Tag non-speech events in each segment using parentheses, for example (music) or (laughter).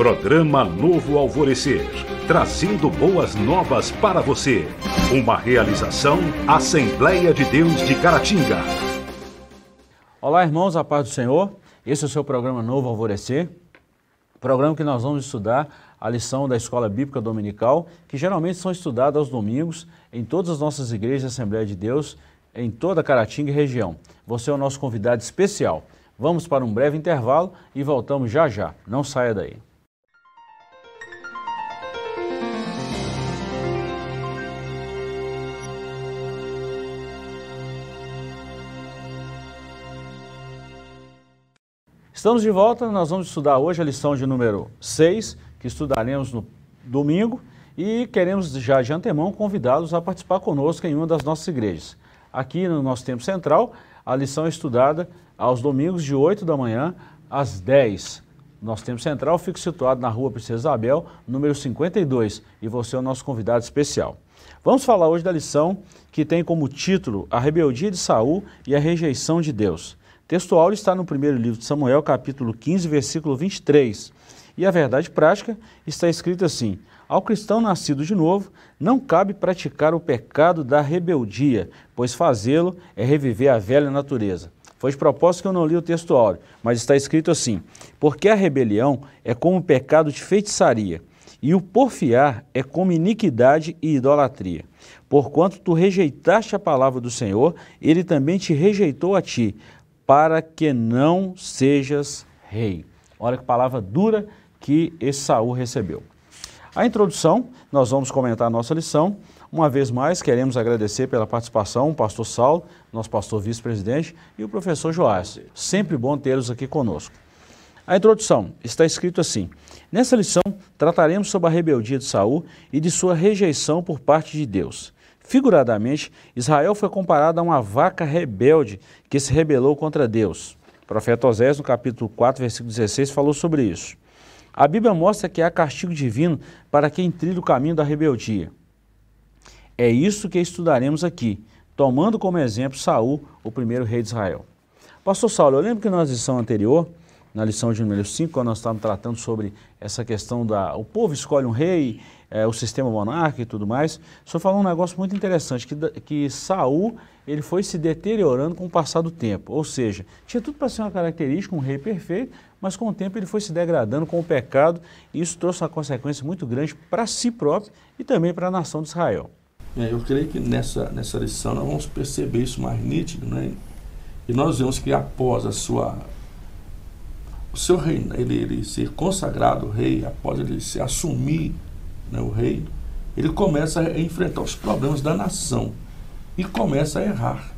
Programa Novo Alvorecer, trazendo boas novas para você. Uma realização Assembleia de Deus de Caratinga. Olá, irmãos, a paz do Senhor. Esse é o seu programa Novo Alvorecer, programa que nós vamos estudar a lição da Escola Bíblica Dominical, que geralmente são estudadas aos domingos em todas as nossas igrejas Assembleia de Deus, em toda Caratinga e região. Você é o nosso convidado especial. Vamos para um breve intervalo e voltamos já já. Não saia daí. Estamos de volta, nós vamos estudar hoje a lição de número 6, que estudaremos no domingo, e queremos já de antemão convidá-los a participar conosco em uma das nossas igrejas. Aqui no nosso tempo central, a lição é estudada aos domingos de 8 da manhã às 10. Nosso tempo central fica situado na rua Princesa Isabel, número 52, e você é o nosso convidado especial. Vamos falar hoje da lição que tem como título A Rebeldia de Saul e a Rejeição de Deus. Textual está no primeiro livro de Samuel, capítulo 15, versículo 23. E a verdade prática está escrita assim: Ao cristão nascido de novo, não cabe praticar o pecado da rebeldia, pois fazê-lo é reviver a velha natureza. Foi de propósito que eu não li o texto áureo, mas está escrito assim: Porque a rebelião é como o pecado de feitiçaria, e o porfiar é como iniquidade e idolatria. Porquanto tu rejeitaste a palavra do Senhor, ele também te rejeitou a ti para que não sejas rei. Olha que palavra dura que Saul recebeu. A introdução, nós vamos comentar a nossa lição. Uma vez mais, queremos agradecer pela participação o pastor Saulo, nosso pastor vice-presidente, e o professor Joás. Sempre bom tê-los aqui conosco. A introdução está escrito assim: Nessa lição, trataremos sobre a rebeldia de Saul e de sua rejeição por parte de Deus. Figuradamente, Israel foi comparado a uma vaca rebelde que se rebelou contra Deus. O profeta Osés, no capítulo 4, versículo 16, falou sobre isso. A Bíblia mostra que há castigo divino para quem trilha o caminho da rebeldia. É isso que estudaremos aqui, tomando como exemplo Saul, o primeiro rei de Israel. Pastor Saulo, eu lembro que na lição anterior, na lição de número 5, quando nós estávamos tratando sobre essa questão da... o povo escolhe um rei é, o sistema monárquico e tudo mais, senhor falou um negócio muito interessante, que, que Saul ele foi se deteriorando com o passar do tempo. Ou seja, tinha tudo para ser uma característica, um rei perfeito, mas com o tempo ele foi se degradando com o pecado e isso trouxe uma consequência muito grande para si próprio e também para a nação de Israel. É, eu creio que nessa, nessa lição nós vamos perceber isso mais nítido, né? E nós vemos que após a sua o seu reino, ele, ele ser consagrado rei, após ele se assumir né, o rei, ele começa a enfrentar os problemas da nação e começa a errar.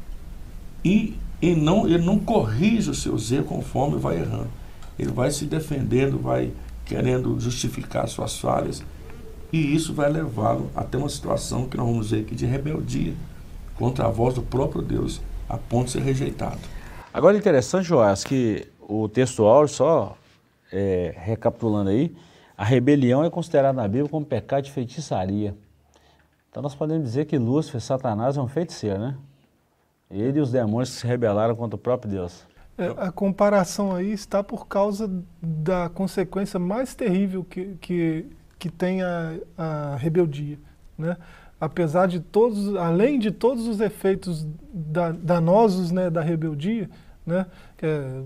E, e não, ele não corrige os seus erros conforme vai errando. Ele vai se defendendo, vai querendo justificar suas falhas, e isso vai levá-lo até uma situação que nós vamos ver aqui de rebeldia contra a voz do próprio Deus, a ponto de ser rejeitado. Agora, interessante, Joás, que o texto áureo, só é, recapitulando aí, a rebelião é considerada na Bíblia como pecado de feitiçaria. Então nós podemos dizer que Lúcifer, Satanás, é um feiticeiro, né? Ele e os demônios se rebelaram contra o próprio Deus. É, a comparação aí está por causa da consequência mais terrível que, que, que tem a, a rebeldia. Né? Apesar de todos, além de todos os efeitos da, danosos né, da rebeldia, né? É,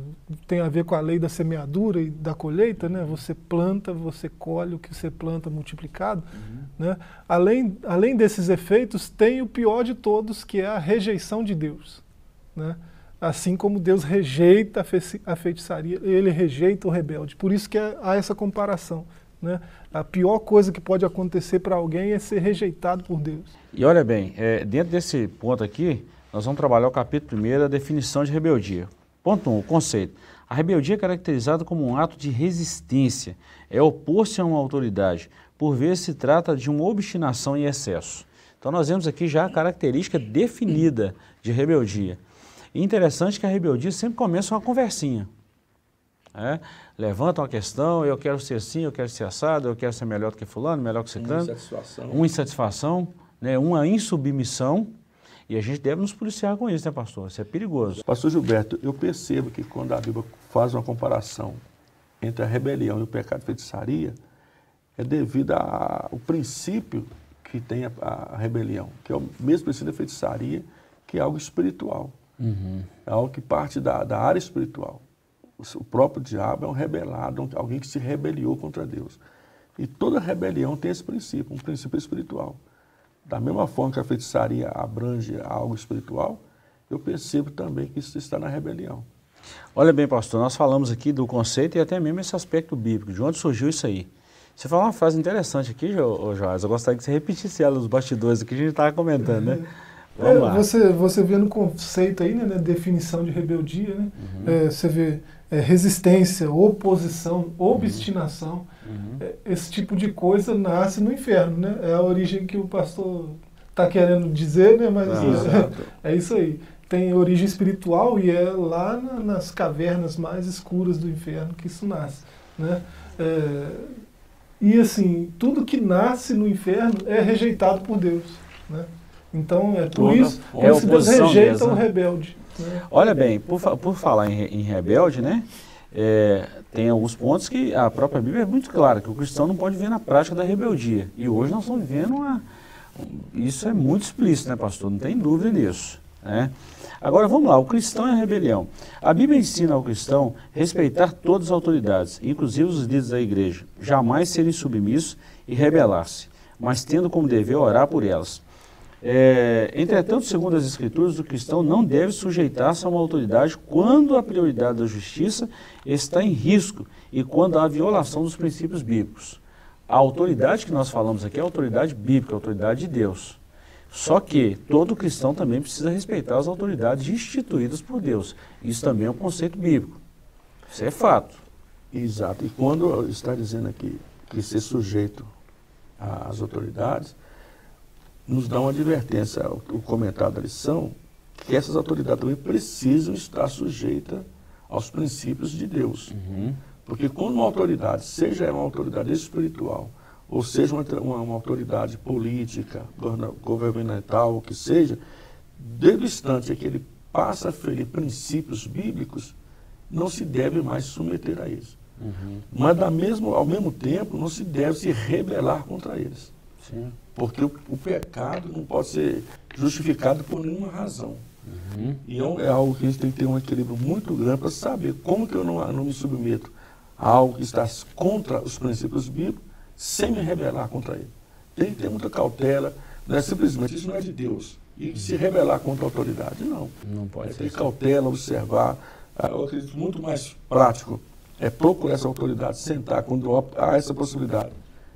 tem a ver com a lei da semeadura e da colheita, né? Você planta, você colhe o que você planta multiplicado, uhum. né? Além, além desses efeitos, tem o pior de todos, que é a rejeição de Deus, né? Assim como Deus rejeita a, fe a feitiçaria, ele rejeita o rebelde. Por isso que há essa comparação. Né? A pior coisa que pode acontecer para alguém é ser rejeitado por Deus. E olha bem, é, dentro desse ponto aqui, nós vamos trabalhar o capítulo 1, a definição de rebeldia. Ponto 1, um, o conceito. A rebeldia é caracterizada como um ato de resistência, é opor-se a uma autoridade. Por vezes se trata de uma obstinação em excesso. Então nós vemos aqui já a característica definida de rebeldia. E interessante que a rebeldia sempre começa uma conversinha. É? Levanta uma questão, eu quero ser assim, eu quero ser assado, eu quero ser melhor do que fulano, melhor que ciclano. Uma insatisfação. Uma insatisfação, né? uma insubmissão e a gente deve nos policiar com isso, né, pastor? Isso é perigoso. Pastor Gilberto, eu percebo que quando a Bíblia faz uma comparação entre a rebelião e o pecado de feitiçaria é devido ao princípio que tem a, a, rebelião, que é o mesmo princípio da feitiçaria, que é algo espiritual. Uhum. É algo que parte da, da área espiritual. O, o próprio diabo é um rebelado, alguém que se rebeliou contra Deus. E toda rebelião tem esse princípio, um princípio espiritual. Da mesma forma que a feitiçaria abrange algo espiritual, eu percebo também que isso está na rebelião. Olha bem, pastor, nós falamos aqui do conceito e até mesmo esse aspecto bíblico, de onde surgiu isso aí. Você falou uma frase interessante aqui, Jorge, eu gostaria que você repetisse ela nos bastidores que a gente estava comentando, né? É, Vamos lá. Você, você vê no conceito aí, né, definição de rebeldia, né? Uhum. É, você vê é, resistência, oposição, obstinação. Uhum. É, esse tipo de coisa nasce no inferno, né? É a origem que o pastor está querendo dizer, né? Mas ah, (laughs) é, é, isso aí. Tem origem espiritual e é lá na, nas cavernas mais escuras do inferno que isso nasce, né? É, e assim, tudo que nasce no inferno é rejeitado por Deus, né? Então é por Toda isso, é isso Deus rejeita mesmo. o rebelde. Né? Olha bem, por, por falar em, em rebelde, né? É, tem alguns pontos que a própria Bíblia é muito clara, que o cristão não pode viver na prática da rebeldia. E hoje nós estamos vivendo uma. Isso é muito explícito, né, pastor? Não tem dúvida nisso. Né? Agora vamos lá, o cristão é a rebelião. A Bíblia ensina ao cristão respeitar todas as autoridades, inclusive os líderes da igreja, jamais serem submissos e rebelar-se, mas tendo como dever orar por elas. É, entretanto, segundo as Escrituras, o cristão não deve sujeitar-se a uma autoridade quando a prioridade da justiça está em risco e quando há violação dos princípios bíblicos. A autoridade que nós falamos aqui é a autoridade bíblica, a autoridade de Deus. Só que todo cristão também precisa respeitar as autoridades instituídas por Deus. Isso também é um conceito bíblico. Isso é fato. Exato. E quando está dizendo aqui que ser sujeito às autoridades, nos dá uma advertência, o comentário da lição, que essas autoridades também precisam estar sujeitas aos princípios de Deus. Uhum. Porque quando uma autoridade, seja uma autoridade espiritual, ou seja uma, uma, uma autoridade política, governamental, o que seja, desde o instante em que ele passa a ferir princípios bíblicos, não se deve mais submeter a eles. Uhum. Mas da mesmo, ao mesmo tempo, não se deve se rebelar contra eles. Sim. Porque o, o, pecado não pode ser justificado por nenhuma razão. Uhum. E é, é, algo que a gente tem que ter um equilíbrio muito grande para saber como que eu não, não me submeto a algo que está contra os princípios bíblicos sem me rebelar contra ele. Tem que ter muita cautela, não é simplesmente, isso não é de Deus. E se rebelar contra a autoridade, não. Não pode é ter cautela, observar. Ah, eu acredito muito mais prático é procurar essa autoridade, sentar quando há essa possibilidade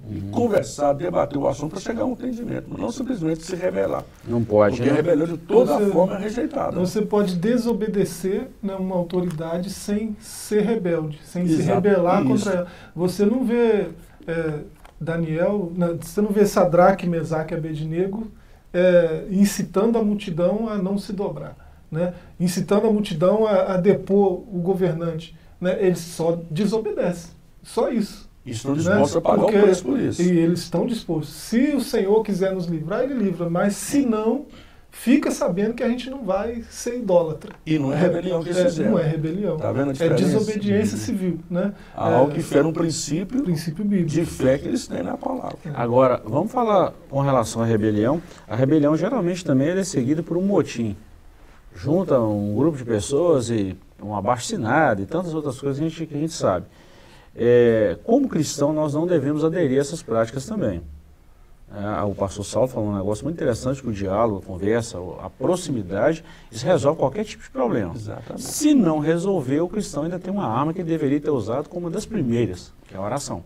e uhum. conversar, debater o assunto para chegar a um entendimento, mas não simplesmente se rebelar. Não pode. Porque né? a rebelião de toda você, forma é rejeitada. Você pode desobedecer né, uma autoridade sem ser rebelde, sem Exato, se rebelar isso. contra ela. Você não vê é, Daniel, você não vê Sadraque, Mesaque e Abednego é, incitando a multidão a não se dobrar, né? incitando a multidão a, a depor o governante. Né? Eles só desobedecem, só isso. Estão dispostos né? a pagar Porque, o preço por isso. E eles estão dispostos. Se o Senhor quiser nos livrar, Ele livra. Mas se não, fica sabendo que a gente não vai ser idólatra. E não é rebelião que eles é, fizeram. Não é rebelião. Tá vendo a é desobediência uhum. civil. Né? Algo é, que fere um princípio, princípio bíblico. de fé que eles têm na palavra. Agora, vamos falar com relação à rebelião. A rebelião geralmente também é seguida por um motim. Junta um grupo de pessoas e um abaixo e tantas outras coisas que a gente, que a gente sabe. É, como cristão, nós não devemos aderir a essas práticas também. É, o pastor Saulo falou um negócio muito interessante que o diálogo, a conversa, a proximidade, isso resolve qualquer tipo de problema. Exatamente. Se não resolver, o cristão ainda tem uma arma que deveria ter usado como uma das primeiras, que é a oração.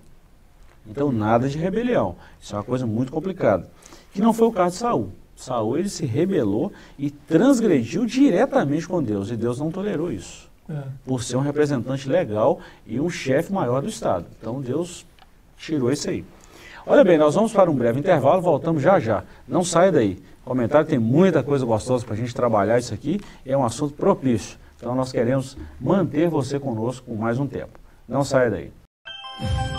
Então, nada de rebelião. Isso é uma coisa muito complicada. Que não foi o caso de Saul. Saul ele se rebelou e transgrediu diretamente com Deus, e Deus não tolerou isso. Por ser um representante legal e um chefe maior do Estado. Então Deus tirou isso aí. Olha bem, nós vamos para um breve intervalo, voltamos já já. Não saia daí. Comentário tem muita coisa gostosa para a gente trabalhar isso aqui, é um assunto propício. Então nós queremos manter você conosco por mais um tempo. Não saia daí.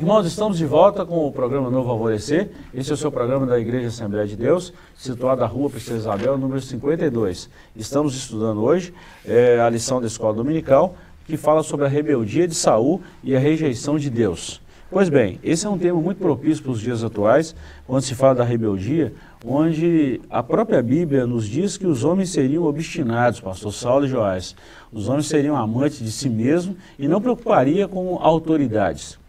Irmãos, estamos de volta com o programa Novo Alvorecer. Esse é o seu programa da Igreja Assembleia de Deus, situado na rua Princesa Isabel, número 52. Estamos estudando hoje é, a lição da escola dominical, que fala sobre a rebeldia de Saul e a rejeição de Deus. Pois bem, esse é um tema muito propício para os dias atuais, quando se fala da rebeldia, onde a própria Bíblia nos diz que os homens seriam obstinados, pastor Saulo e Joás. Os homens seriam amantes de si mesmos e não preocuparia com autoridades.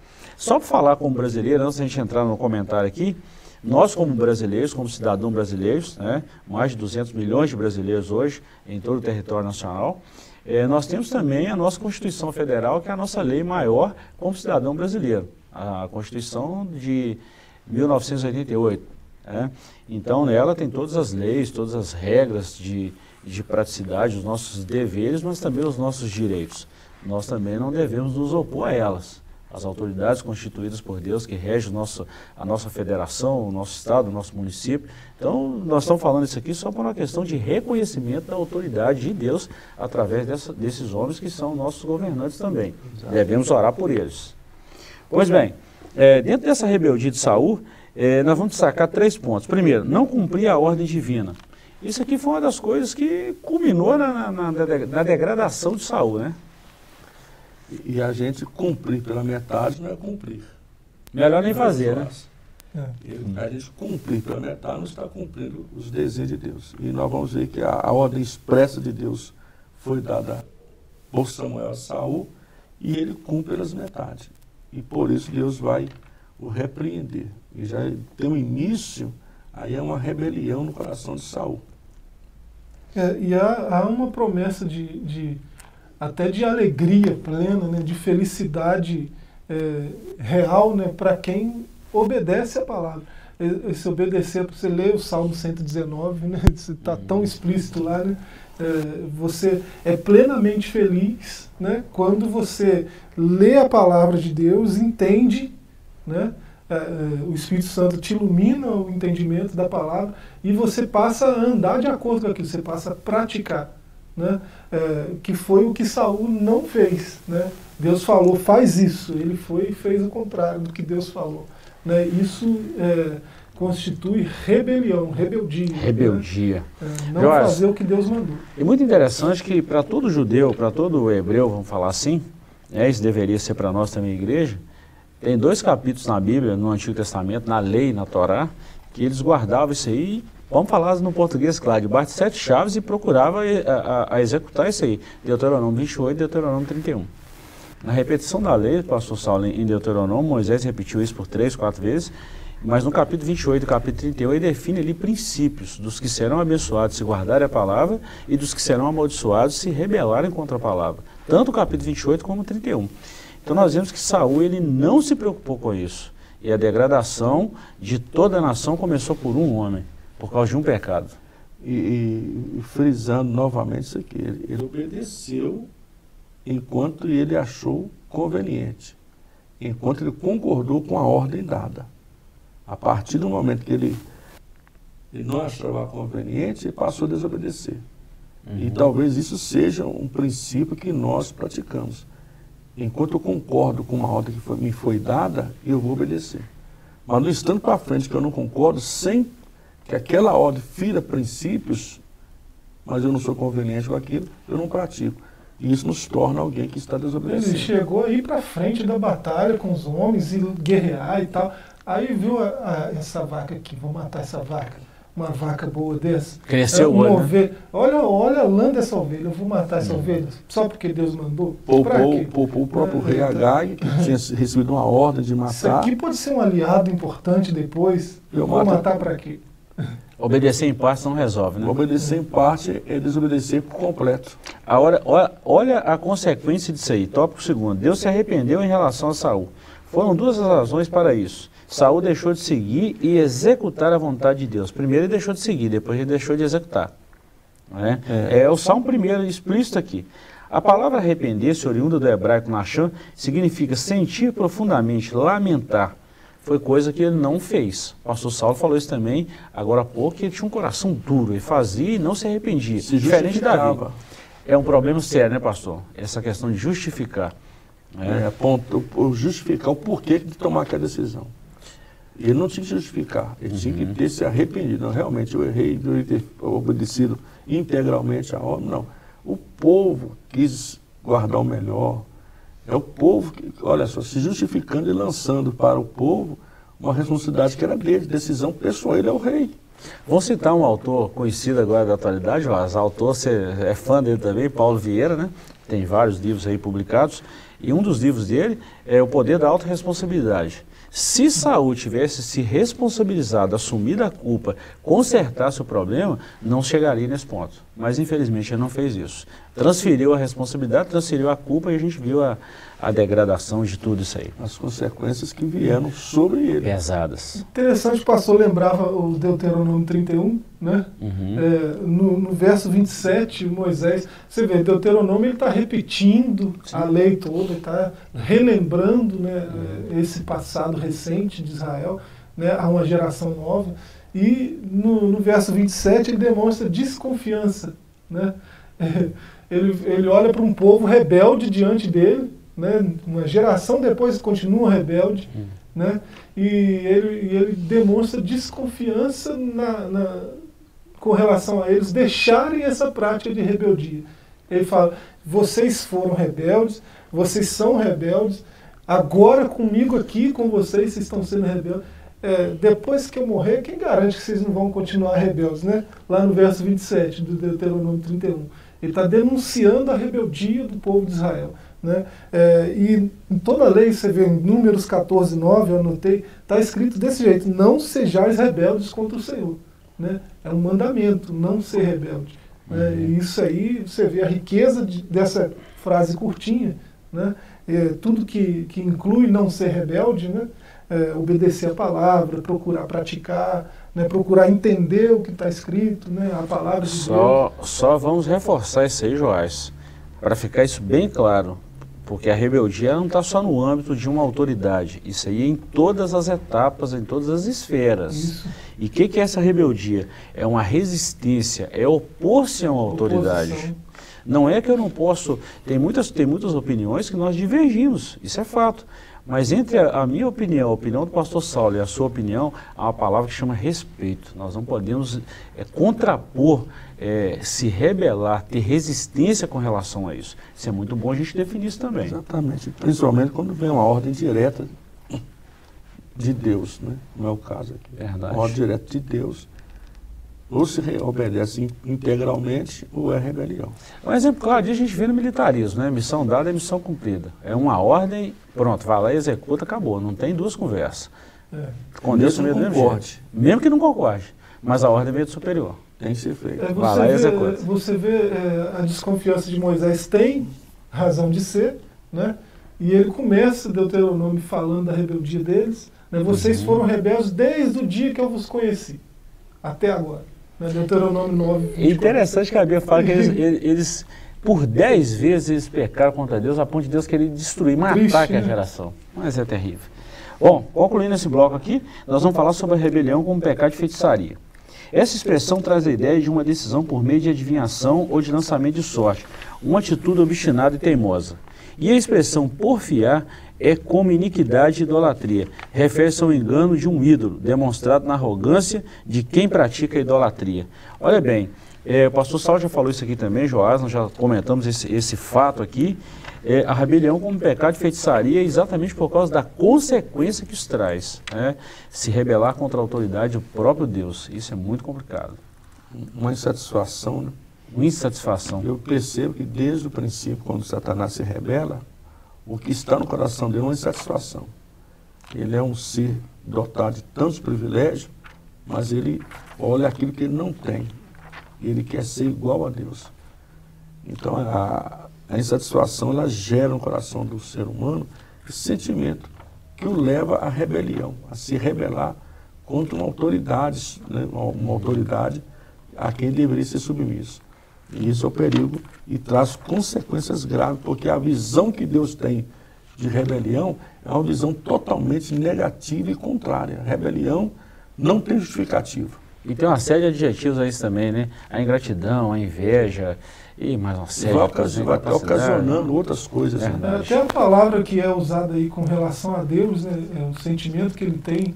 Só para falar como brasileiro, antes da gente entrar no comentário aqui, nós como brasileiros, como cidadãos brasileiros, né, mais de 200 milhões de brasileiros hoje em todo o território nacional, é, nós temos também a nossa Constituição Federal, que é a nossa lei maior como cidadão brasileiro, a Constituição de 1988. Né? Então, nela tem todas as leis, todas as regras de, de praticidade, os nossos deveres, mas também os nossos direitos. Nós também não devemos nos opor a elas as autoridades constituídas por Deus que regem nosso, a nossa federação, o nosso estado, o nosso município. Então, nós estamos falando isso aqui só por uma questão de reconhecimento da autoridade de Deus através dessa, desses homens que são nossos governantes também. Exato. Devemos orar por eles. Pois bem, é, dentro dessa rebeldia de Saul, é, nós vamos destacar três pontos. Primeiro, não cumprir a ordem divina. Isso aqui foi uma das coisas que culminou na, na, na, na degradação de Saul, né? E a gente cumprir pela metade não é cumprir. Melhor nem fazer, né? É. A gente cumprir pela metade não está cumprindo os desejos de Deus. E nós vamos ver que a, a ordem expressa de Deus foi dada por Samuel a Saul e ele cumpre pelas metades. E por isso Deus vai o repreender. E já tem um início, aí é uma rebelião no coração de Saul. É, e há, há uma promessa de, de até de alegria plena, né, de felicidade é, real né, para quem obedece a palavra. Esse obedecer, você lê o Salmo 119, né, (laughs) está tão explícito lá, né, é, você é plenamente feliz né, quando você lê a palavra de Deus, entende, né, é, é, o Espírito Santo te ilumina o entendimento da palavra e você passa a andar de acordo com aquilo, você passa a praticar né? É, que foi o que Saul não fez. Né? Deus falou, faz isso. Ele foi e fez o contrário do que Deus falou. Né? Isso é, constitui rebelião, rebeldia. Né? Rebeldia. Né? É, não Jorge, fazer o que Deus mandou. É muito interessante que para todo judeu, para todo hebreu, vamos falar assim, né, isso deveria ser para nós também, igreja, tem dois capítulos na Bíblia, no Antigo Testamento, na lei, na Torá, que eles guardavam isso aí Vamos falar no português, claro, debaixo de sete chaves e procurava eh, a, a, a, executar isso aí. Deuteronômio 28 e Deuteronômio 31. Na repetição da lei, pastor Saulo, em Deuteronômio, Moisés repetiu isso por três, quatro vezes, mas no capítulo 28 e capítulo 31 ele define ali princípios dos que serão abençoados se guardarem a palavra e dos que serão amaldiçoados se rebelarem contra a palavra. Tanto o capítulo 28 como o 31. Então nós vemos que Saul ele não se preocupou com isso. E a degradação de toda a nação começou por um homem por causa de um pecado. E, e, frisando novamente isso aqui, ele, ele obedeceu enquanto ele achou conveniente, enquanto ele concordou com a ordem dada. A partir do momento que ele, ele não achava conveniente, ele passou a desobedecer. Uhum. E talvez isso seja um princípio que nós praticamos. Enquanto eu concordo com uma ordem que foi, me foi dada, eu vou obedecer. Mas no instante para frente que eu não concordo, sem que aquela ordem fira princípios, mas eu não sou conveniente com aquilo, eu não pratico. E isso nos torna alguém que está desobedecendo. Ele chegou aí para frente da batalha com os homens e guerrear e tal. Aí viu a, a, essa vaca aqui, vou matar essa vaca. Uma vaca boa dessa. Cresceu é, uma ovelha. Olha, olha a lã dessa ovelha, eu vou matar essa hum. ovelha só porque Deus mandou. Poupou, poupou o próprio é, rei Agag, que tinha (laughs) recebido uma ordem de matar. Isso aqui pode ser um aliado importante depois. Eu vou matar para quê? Obedecer em parte não resolve, né? Obedecer em parte é desobedecer por completo. Agora, olha a consequência disso aí. Tópico segundo. Deus se arrependeu em relação a Saul. Foram duas razões para isso. Saul deixou de seguir e executar a vontade de Deus. Primeiro ele deixou de seguir, depois ele deixou de executar. Né? É. é o Salmo primeiro explícito aqui. A palavra arrepender-se, oriunda do hebraico Nachan, significa sentir profundamente, lamentar, foi coisa que ele não fez. O pastor Saulo falou isso também agora há pouco, que ele tinha um coração duro, ele fazia e não se arrependia. Se diferente de Davi. É um problema sério, né, pastor? Essa questão de justificar. é. apontou, justificar o porquê de tomar aquela decisão. Ele não tinha que justificar, ele uhum. tinha que uhum. ter se arrependido. Não, realmente eu errei, deveria ter obedecido integralmente a ordem. Não. O povo quis guardar o melhor. É o povo que, olha só, se justificando e lançando para o povo uma responsabilidade que era dele, decisão pessoal, ele é o rei. Vou citar um autor conhecido agora da atualidade, o autor, você é fã dele também, Paulo Vieira, né? Tem vários livros aí publicados. E um dos livros dele é O Poder da Autoresponsabilidade. Se Saul tivesse se responsabilizado, assumido a culpa, consertasse o problema, não chegaria nesse ponto. Mas infelizmente ele não fez isso. Transferiu a responsabilidade, transferiu a culpa e a gente viu a, a degradação de tudo isso aí. As consequências que vieram sobre ele. Pesadas. Interessante, o pastor lembrava o Deuteronômio 31, né? Uhum. É, no, no, verso 27, Moisés, você vê, Deuteronômio ele está repetindo Sim. a lei toda, está relembrando né, uhum. esse passado recente de Israel né, a uma geração nova. E no, no verso 27 ele demonstra desconfiança. Né? (laughs) Ele, ele olha para um povo rebelde diante dele, né? uma geração depois continua rebelde, hum. né? e, ele, ele demonstra desconfiança na, na, com relação a eles deixarem essa prática de rebeldia. Ele fala: vocês foram rebeldes, vocês são rebeldes, agora comigo aqui, com vocês, vocês estão sendo rebeldes. É, depois que eu morrer, quem garante que vocês não vão continuar rebeldes? Né? Lá no verso 27 do Deuteronômio 31. Ele está denunciando a rebeldia do povo de Israel. Né? É, e em toda a lei, você vê em Números 14, 9, eu anotei, está escrito desse jeito: não sejais rebeldes contra o Senhor. Né? É um mandamento, não ser rebelde. Né? Uhum. E isso aí, você vê a riqueza de, dessa frase curtinha, né? É, tudo que, que inclui não ser rebelde, né? É, obedecer a palavra, procurar praticar, né, procurar entender o que está escrito, né, a palavra de só, Deus. Só vamos reforçar isso aí, Joás, para ficar isso bem claro, porque a rebeldia não está só no âmbito de uma autoridade, isso aí é em todas as etapas, em todas as esferas. Isso. E o que, que, é essa rebeldia? É uma resistência, é opor-se a uma autoridade. Oposição. Não é que eu não posso, tem muitas, tem muitas opiniões que nós divergimos, isso é fato. Mas entre a, a, minha opinião, a opinião do pastor Saulo e a sua opinião, há uma palavra que chama respeito. Nós não podemos é, contrapor, é, se rebelar, ter resistência com relação a isso. Isso é muito bom a gente definir isso também. Exatamente. Principalmente quando vem uma ordem direta de Deus, né? não é o caso aqui. Verdade. Uma ordem direta de Deus ou se obedece integralmente ou é rebelião. Um exemplo claro disso a gente vê no militarismo, né? Missão dada é missão cumprida. É uma ordem, pronto, vai lá, executa, acabou. Não tem duas conversas. É. Com Deus mesmo concorde. Mesmo que não concorde. Mas a ordem veio do superior. Tem que ser feito. É, vai lá e executa. Você vê é, a desconfiança de Moisés tem razão de ser, né? E ele começa Deuteronômio falando da rebeldia deles. Né? Vocês uhum. foram rebeldes desde o dia que eu vos conheci, até agora. Deuteronômio 9. É interessante que a Bíblia fala que eles, eles, por dez vezes, eles pecaram contra Deus, a ponto de Deus querer destruir, matar Triste, aquela né? geração. Mas é terrível. Bom, concluindo esse bloco aqui, nós vamos falar sobre a rebelião como pecado de feitiçaria. Essa expressão traz a ideia de uma decisão por meio de adivinhação ou de lançamento de sorte, uma atitude obstinada e teimosa. E a expressão porfiar é como iniquidade e idolatria. Refere-se ao engano de um ídolo, demonstrado na arrogância de quem pratica a idolatria. Olha bem, é, o pastor Sal já falou isso aqui também, Joás, nós já comentamos esse, esse fato aqui. É, a rebelião como pecado de feitiçaria é exatamente por causa da consequência que isso traz. Né? Se rebelar contra a autoridade do próprio Deus. Isso é muito complicado. Uma insatisfação, né? Insatisfação. Eu percebo que desde o princípio, quando Satanás se rebela, o que está no coração dele é uma insatisfação. Ele é um ser dotado de tantos privilégios, mas ele olha aquilo que ele não tem. Ele quer ser igual a Deus. Então a, a insatisfação ela gera no coração do ser humano esse sentimento que o leva à rebelião, a se rebelar contra uma autoridade, né, uma, uma autoridade a quem deveria ser submisso. E isso é o perigo e traz consequências graves, porque a visão que Deus tem de rebelião é uma visão totalmente negativa e contrária. A rebelião não tem justificativa. E tem uma série de adjetivos aí também, né? A ingratidão, a inveja e mais uma série vai, de coisas. vai estar ocasionando outras coisas. É. né? Até a palavra que é usada aí com relação a Deus, né, é o sentimento que ele tem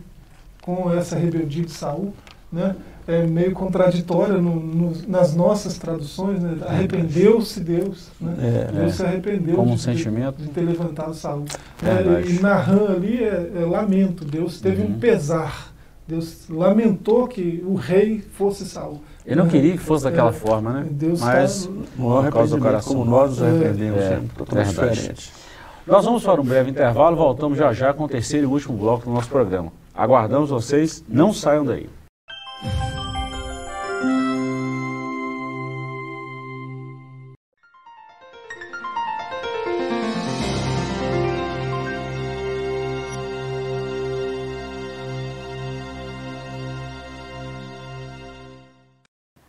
com essa rebeldia de Saul, né, é meio contraditória no, no, nas nossas traduções. Né, Arrependeu-se Deus, né, É, Deus é. se arrependeu Como um de, sentimento. de ter levantado Saul. Verdade. É, e narrando ali é, é lamento. Deus teve Uhum. um pesar. Deus lamentou que o rei fosse Saul. Ele não queria que fosse daquela É, forma, né? Deus Mas tá- No Por causa do coração. como nós nos É. arrependemos, É, é, totalmente diferente. Nós vamos para um breve intervalo, voltamos já já com o terceiro e último bloco do nosso programa. Aguardamos vocês, não saiam daí.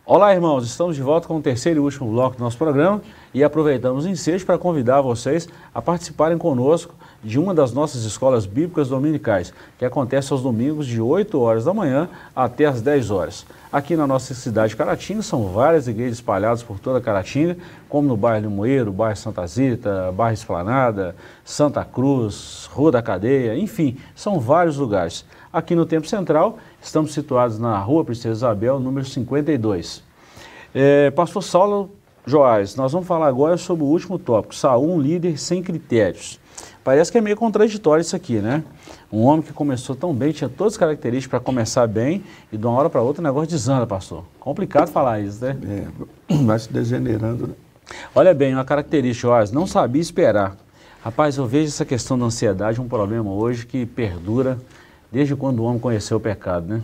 Olá, irmãos. Estamos de volta com o terceiro e último bloco do nosso programa e aproveitamos o ensejo para convidar vocês a participarem conosco de uma das nossas escolas bíblicas dominicais, que acontece aos domingos de 8 horas da manhã até as 10 horas. Aqui na nossa cidade de Caratinga são várias igrejas espalhadas por toda Caratinga, como no bairro Limoeiro, bairro Santa Zita, bairro Esplanada, Santa Cruz, Rua da Cadeia, enfim, são vários lugares. Aqui no Tempo Central, estamos situados na Rua Princesa Isabel, número 52. É, Pastor Saulo Joás, nós vamos falar agora sobre o último tópico, Saul, um líder sem critérios. Parece que é meio contraditório isso aqui, né? Um homem que começou tão bem, tinha todas as características para começar bem, e de uma hora para outra o negócio desanda, pastor. Complicado falar isso, né? É, (clears throat) vai se degenerando. né? Olha bem, uma característica, Joás, não sabia esperar. Rapaz, eu vejo essa questão da ansiedade um problema hoje que perdura desde quando o homem conheceu o pecado, né?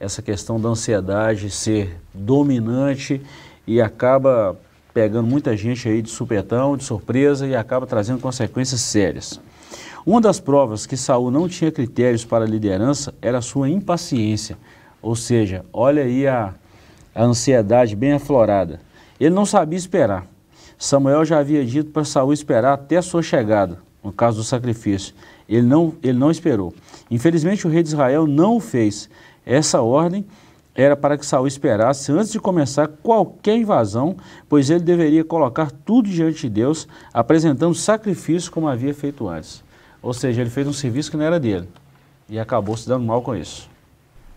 Essa questão da ansiedade ser dominante e acaba pegando muita gente aí de supetão, de surpresa e acaba trazendo consequências sérias. Uma das provas que Saul não tinha critérios para liderança era sua impaciência, ou seja, olha aí a, a ansiedade bem aflorada. Ele não sabia esperar. Samuel já havia dito para Saul esperar até a sua chegada, no caso do sacrifício. Ele não, ele não esperou. Infelizmente o rei de Israel não o fez. Essa ordem era para que Saul esperasse antes de começar qualquer invasão, pois ele deveria colocar tudo diante de Deus, apresentando sacrifício como havia feito antes. Ou seja, ele fez um serviço que não era dele e acabou se dando mal com isso.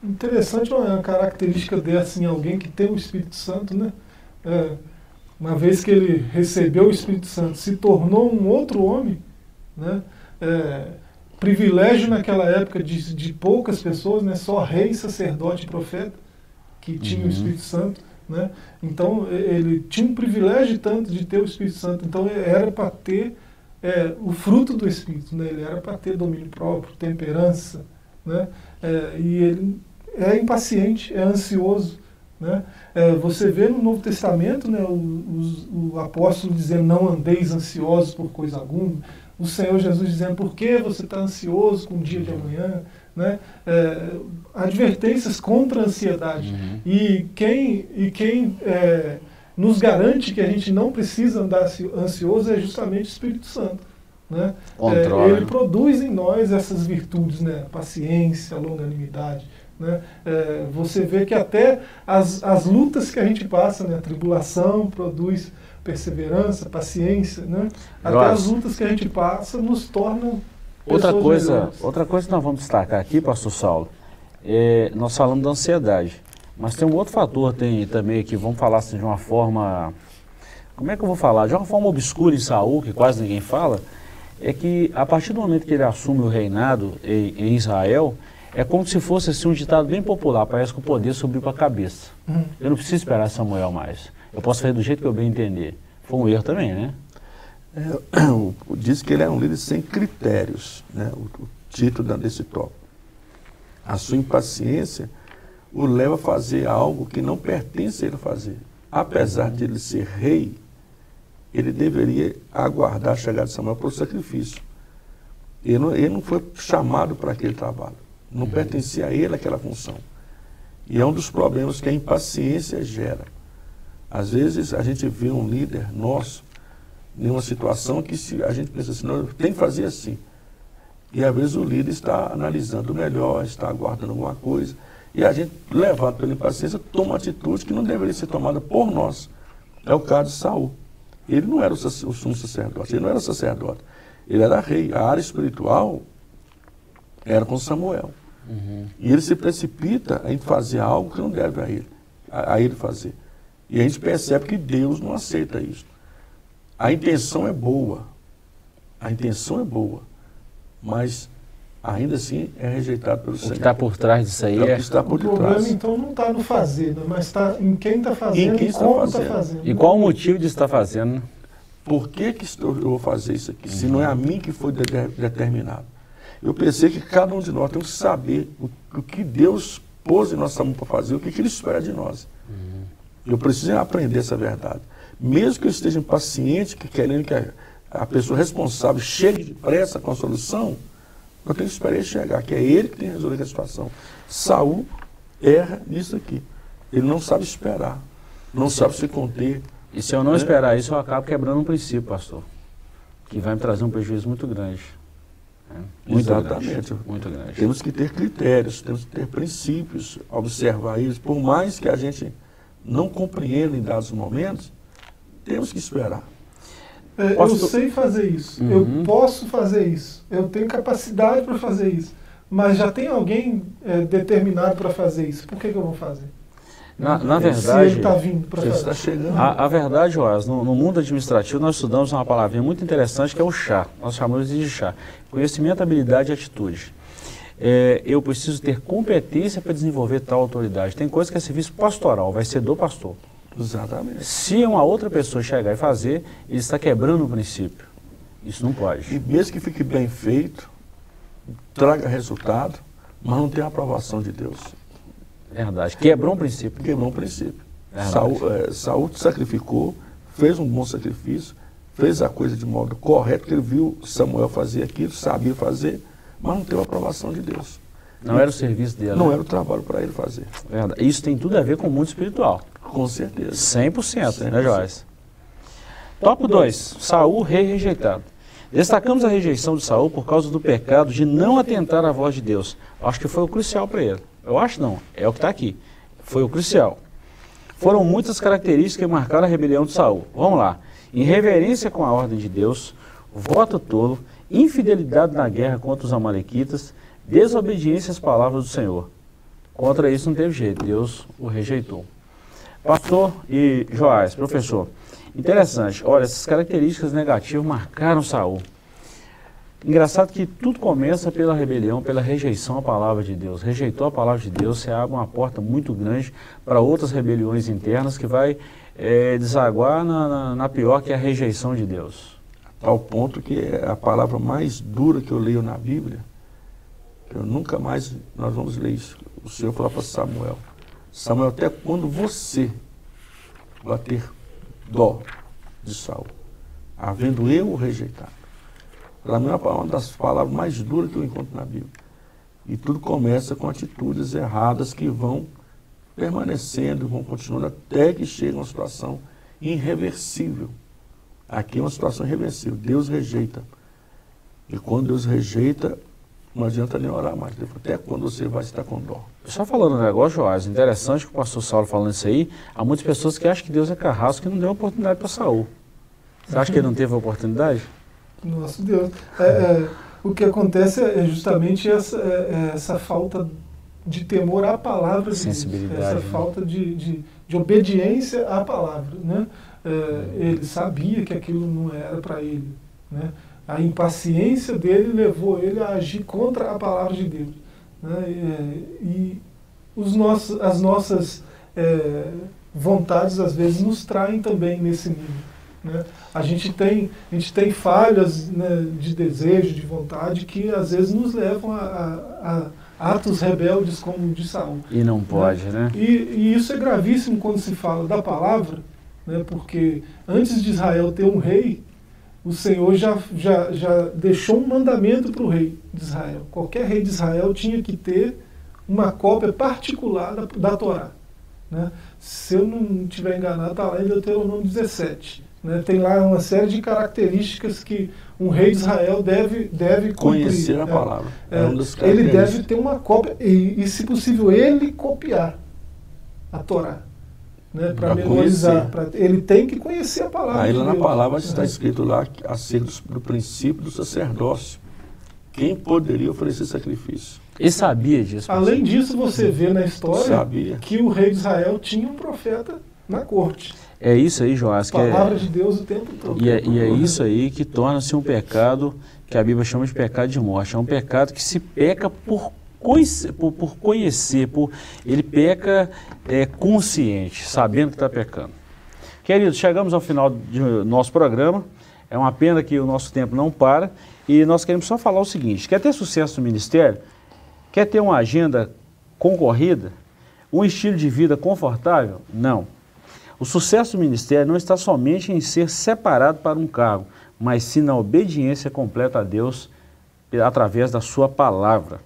Interessante uma característica dessa em alguém que tem o Espírito Santo, né? É, uma vez que ele recebeu o Espírito Santo, se tornou um outro homem, né? É, privilégio naquela época de, de poucas pessoas, né? Só rei, sacerdote e profeta que tinha Uhum. o Espírito Santo, né? Então ele tinha um privilégio tanto de ter o Espírito Santo. Então era para ter é, o fruto do Espírito, né? Ele era para ter domínio próprio, temperança, né? É, e ele é impaciente, é ansioso. Né? É, você vê no Novo Testamento né, o, os- o apóstolo dizendo: Não andeis ansiosos por coisa alguma. O Senhor Jesus dizendo: Por que você está ansioso com o dia de amanhã? Né? É, advertências contra a ansiedade. E quem, e quem é, nos garante que a gente não precisa andar ansi- ansioso é justamente o Espírito Santo. Né? É, ele né? produz em nós essas virtudes, né? paciência, longanimidade. Né? É, você vê que até as, as lutas que a gente passa, né? a tribulação produz perseverança, paciência. Né? Até as lutas que a gente passa nos tornam Outra coisa, outra coisa que nós vamos destacar aqui, pastor Saulo, é, nós falamos da ansiedade, mas tem um outro fator tem, também que vamos falar assim, de uma forma, como é que eu vou falar? De uma forma obscura em Saul, que quase ninguém fala, é que a partir do momento que ele assume o reinado em, em Israel, é como se fosse assim, um ditado bem popular, parece que o poder subiu para a cabeça. Uhum. Eu não preciso esperar Samuel mais. Eu posso fazer do jeito que eu bem entender. Foi um erro também, né? É, (coughs) o- diz que ele é um líder sem critérios, né? o, o título desse tópico. A sua impaciência o leva a fazer algo que não pertence a ele fazer. Apesar de ele ser rei, ele deveria aguardar a chegada de Samuel para o sacrifício. Ele não, ele não foi chamado para aquele trabalho. Não pertencia a ele aquela função. E é um dos problemas que a impaciência gera. Às vezes a gente vê um líder nosso em uma situação que se a gente pensa assim, não, tem que fazer assim. E às vezes o líder está analisando melhor, está aguardando alguma coisa. E a gente, levado pela impaciência, toma uma atitude que não deveria ser tomada por nós. É o caso de Saul. Ele não era o, o sumo sacerdote, ele não era sacerdote. Ele era rei. A área espiritual era com Samuel. Uhum. E ele se precipita em fazer algo que não deve a ele, a, a ele fazer. E a gente percebe que Deus não aceita isso. A intenção é boa. A intenção é boa. Mas ainda assim é rejeitado pelo o Senhor. O que está por trás disso aí é. é... está por o problema então não está no fazer, né? mas está em quem está fazendo e como está fazendo. fazendo. E qual o motivo de estar fazendo? Por que, que eu vou fazer isso aqui? Uhum. Se não é a mim que foi determinado. Eu pensei que cada um de nós tem que saber o, o que Deus pôs em nossa mão para fazer, o que, que Ele espera de nós. Uhum. Eu preciso aprender essa verdade. Mesmo que eu esteja impaciente, que querendo que a, a pessoa responsável chegue depressa com a solução, eu tenho que esperar ele chegar, que é ele que tem que resolver a situação. Saul erra nisso aqui. Ele não sabe esperar, não sabe se conter. E se eu não né? esperar isso, eu acabo quebrando um princípio, pastor, que vai me trazer um prejuízo muito grande. Muito Exatamente. Grande, muito grande. Temos que ter critérios, temos que ter princípios, observar eles. Por mais que a gente não compreenda em dados momentos, temos que esperar. É, eu sei fazer isso, uhum. eu posso fazer isso, eu tenho capacidade para fazer isso, mas já tem alguém é, determinado para fazer isso, por que, que eu vou fazer? Na, na verdade, está vindo para fazer. Está chegando. A, a verdade, Joás, no, no, mundo administrativo nós estudamos uma palavrinha muito interessante que é o chá. Nós chamamos de chá. Conhecimento, habilidade e atitude. É, eu preciso ter competência para desenvolver tal autoridade. Tem coisa que é serviço pastoral, vai ser do pastor. Exatamente. Se uma outra pessoa chegar e fazer, ele está quebrando o princípio. Isso não pode. E mesmo que fique bem feito, traga resultado, mas não tem a aprovação de Deus. Verdade. Quebrou um princípio. Quebrou um princípio. Saul, é, Saul sacrificou, fez um bom sacrifício, fez a coisa de modo correto, porque ele viu Samuel fazer aquilo, sabia fazer, mas não teve a aprovação de Deus. Não era o serviço dele. Não né? era o trabalho para ele fazer. Verdade. Isso tem tudo a ver com o mundo espiritual. Com certeza. 100%, 100%. né, Joyce? Top 2. Saul, rei rejeitado. Destacamos a rejeição de Saul por causa do pecado de não atentar à voz de Deus. Acho que foi o crucial para ele. Eu acho não, é o que está aqui. Foi o crucial. Foram muitas características que marcaram a rebelião de Saul. Vamos lá. Irreverência com a ordem de Deus, voto tolo, infidelidade na guerra contra os amalequitas, desobediência às palavras do Senhor. Contra isso não teve jeito, Deus o rejeitou. Pastor e Joás, professor, interessante. Olha, essas características negativas marcaram Saul. Engraçado que tudo começa pela rebelião, pela rejeição à palavra de Deus. Rejeitou a palavra de Deus, você abre uma porta muito grande para outras rebeliões internas que vai é, desaguar na, na, na, pior que é a rejeição de Deus. A tal ponto que é a palavra mais dura que eu leio na Bíblia, eu nunca mais, nós vamos ler isso. O Senhor falou para Samuel, Samuel, até quando você vai ter dó de Saul, havendo eu o rejeitado. Para mim é uma das palavras mais duras que eu encontro na Bíblia. E tudo começa com atitudes erradas que vão permanecendo, vão continuando até que chega uma situação irreversível. Aqui é uma situação irreversível. Deus rejeita. E quando Deus rejeita, não adianta nem orar mais. Até quando você vai estar com dó. Só falando um negócio, Joás, interessante que o pastor Saulo falando isso aí, há muitas pessoas que acham que Deus é carrasco que não deu oportunidade para Saul. Você acha que ele não teve oportunidade? Nosso Deus. É, é, o que acontece é justamente essa, é, é essa falta de temor à palavra Sensibilidade, essa né? falta de, de, de, obediência à palavra. Né? É, ele sabia que aquilo não era para ele. Né? A impaciência dele levou ele a agir contra a palavra de Deus. Né? E, e os nossos, as nossas é, vontades, às vezes, nos traem também nesse nível. Né? A, gente tem, a gente tem falhas né, de desejo, de vontade, que às vezes nos levam a, a, a atos rebeldes como o de Saul. E não pode, né? né? E, e, isso é gravíssimo quando se fala da palavra, né, porque antes de Israel ter um rei, o Senhor já, já, já deixou um mandamento para o rei de Israel. Qualquer rei de Israel tinha que ter uma cópia particular da, da Torá. Né? Se eu não estiver enganado, está lá em Deuteronômio 17 Né? Tem lá uma série de características que um rei de Israel deve, deve cumprir. Conhecer a É, palavra. é, É, ele deve ter uma cópia, e, e, se possível, ele copiar a Torá. Né, para memorizar. conhecer. pra- ele tem que conhecer a palavra. Aí de lá na palavra está É. escrito lá acerca do, do princípio do sacerdócio. Quem poderia oferecer sacrifício? Ele sabia disso. Além disso, você vê na história Sabia. que o rei de Israel tinha um profeta na corte. É isso aí, Joás, que é, Palavra de Deus o tempo todo. e, é, e é isso aí que torna-se um pecado que a Bíblia chama de pecado de morte. É um pecado que se peca por, por, por conhecer, por, ele peca é, consciente, sabendo que está pecando. Queridos, chegamos ao final do nosso programa. É uma pena que o nosso tempo não para. E nós queremos só falar o seguinte: quer ter sucesso no ministério? Quer ter uma agenda concorrida? Um estilo de vida confortável? Não. O sucesso do ministério não está somente em ser separado para um cargo, mas sim na obediência completa a Deus através da sua palavra.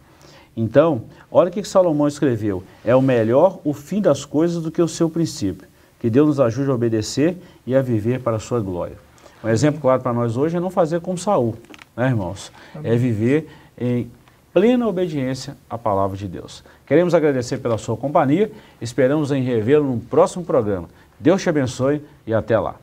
Então, olha o que Salomão escreveu: é o melhor o fim das coisas do que o seu princípio. Que Deus nos ajude a obedecer e a viver para a sua glória. Um exemplo claro para nós hoje é não fazer como Saul, né, irmãos? É viver em plena obediência à palavra de Deus. Queremos agradecer pela sua companhia, esperamos em revê-lo no próximo programa. Deus te abençoe e até lá.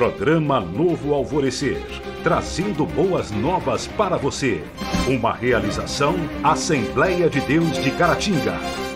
Programa Novo Alvorecer, trazendo boas novas para você. Uma realização Assembleia de Deus de Caratinga.